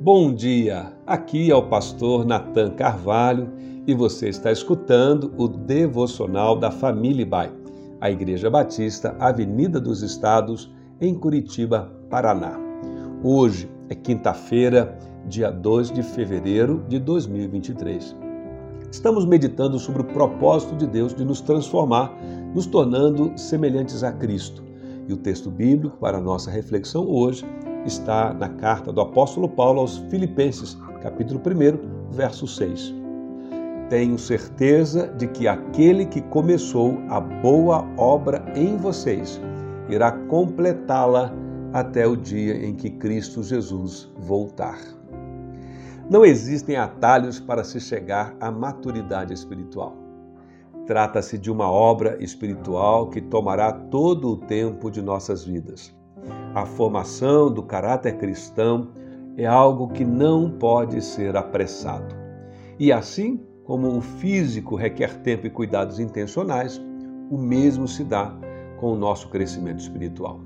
Bom dia, aqui é o pastor Nathan Carvalho e você está escutando o devocional da Família Bai, a Igreja Batista, Avenida dos Estados, em Curitiba, Paraná. Hoje é quinta-feira, dia 2 de fevereiro de 2023. Estamos meditando sobre o propósito de Deus de nos transformar, nos tornando semelhantes a Cristo. E o texto bíblico para a nossa reflexão hoje está na carta do apóstolo Paulo aos Filipenses, capítulo 1, verso 6. Tenho certeza de que aquele que começou a boa obra em vocês irá completá-la até o dia em que Cristo Jesus voltar. Não existem atalhos para se chegar à maturidade espiritual. Trata-se de uma obra espiritual que tomará todo o tempo de nossas vidas. A formação do caráter cristão é algo que não pode ser apressado. E assim como o físico requer tempo e cuidados intencionais, o mesmo se dá com o nosso crescimento espiritual.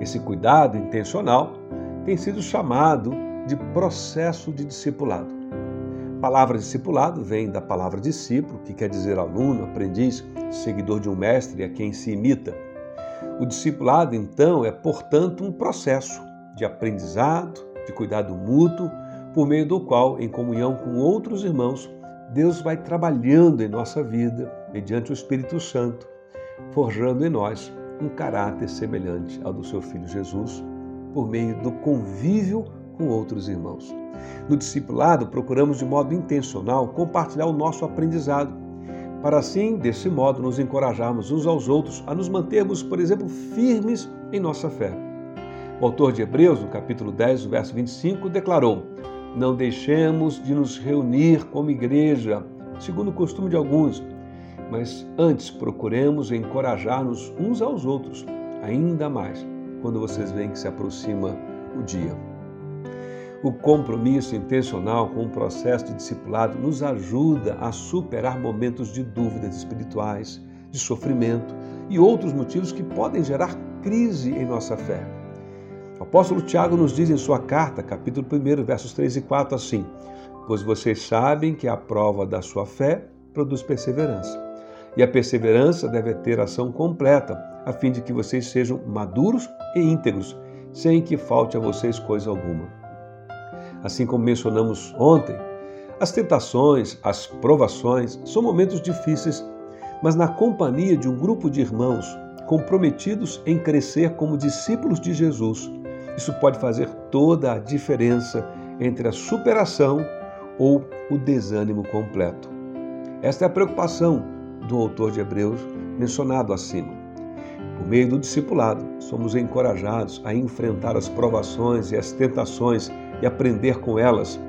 Esse cuidado intencional tem sido chamado de processo de discipulado. A palavra discipulado vem da palavra discípulo, que quer dizer aluno, aprendiz, seguidor de um mestre a quem se imita. O discipulado, então, é, portanto, um processo de aprendizado, de cuidado mútuo, por meio do qual, em comunhão com outros irmãos, Deus vai trabalhando em nossa vida, mediante o Espírito Santo, forjando em nós um caráter semelhante ao do seu Filho Jesus, por meio do convívio com outros irmãos. No discipulado, procuramos de modo intencional compartilhar o nosso aprendizado, para assim, desse modo, nos encorajarmos uns aos outros a nos mantermos, por exemplo, firmes em nossa fé. O autor de Hebreus, no capítulo 10, verso 25, declarou: Não deixemos de nos reunir como igreja, segundo o costume de alguns, mas antes procuremos encorajar-nos uns aos outros, ainda mais quando vocês veem que se aproxima o dia. O compromisso intencional com o processo de discipulado nos ajuda a superar momentos de dúvidas espirituais, de sofrimento e outros motivos que podem gerar crise em nossa fé. O apóstolo Tiago nos diz em sua carta, capítulo 1, versos 3 e 4, assim: Pois vocês sabem que a prova da sua fé produz perseverança. E a perseverança deve ter ação completa, a fim de que vocês sejam maduros e íntegros, sem que falte a vocês coisa alguma assim como mencionamos ontem, as tentações, as provações são momentos difíceis, mas na companhia de um grupo de irmãos comprometidos em crescer como discípulos de Jesus, isso pode fazer toda a diferença entre a superação ou o desânimo completo. Esta é a preocupação do autor de Hebreus mencionado acima. Por meio do discipulado, somos encorajados a enfrentar as provações e as tentações e aprender com elas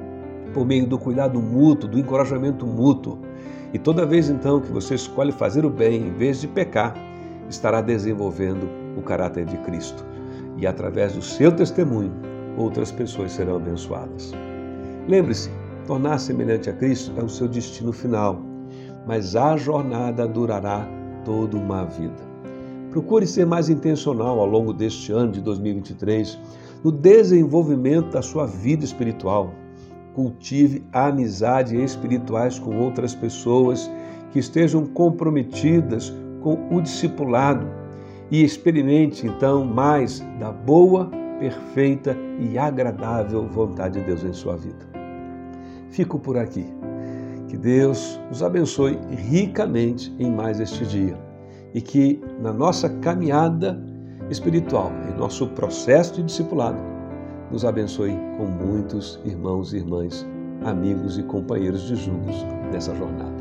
por meio do cuidado mútuo, do encorajamento mútuo. E toda vez então que você escolhe fazer o bem em vez de pecar, estará desenvolvendo o caráter de Cristo. E através do seu testemunho, outras pessoas serão abençoadas. Lembre-se, tornar semelhante a Cristo é o seu destino final, mas a jornada durará toda uma vida. Procure ser mais intencional ao longo deste ano de 2023 no desenvolvimento da sua vida espiritual. Cultive amizades espirituais com outras pessoas que estejam comprometidas com o discipulado e experimente então mais da boa, perfeita e agradável vontade de Deus em sua vida. Fico por aqui. Que Deus nos abençoe ricamente em mais este dia e que na nossa caminhada espiritual, em nosso processo de discipulado, nos abençoe com muitos irmãos e irmãs, amigos e companheiros de juntos nessa jornada.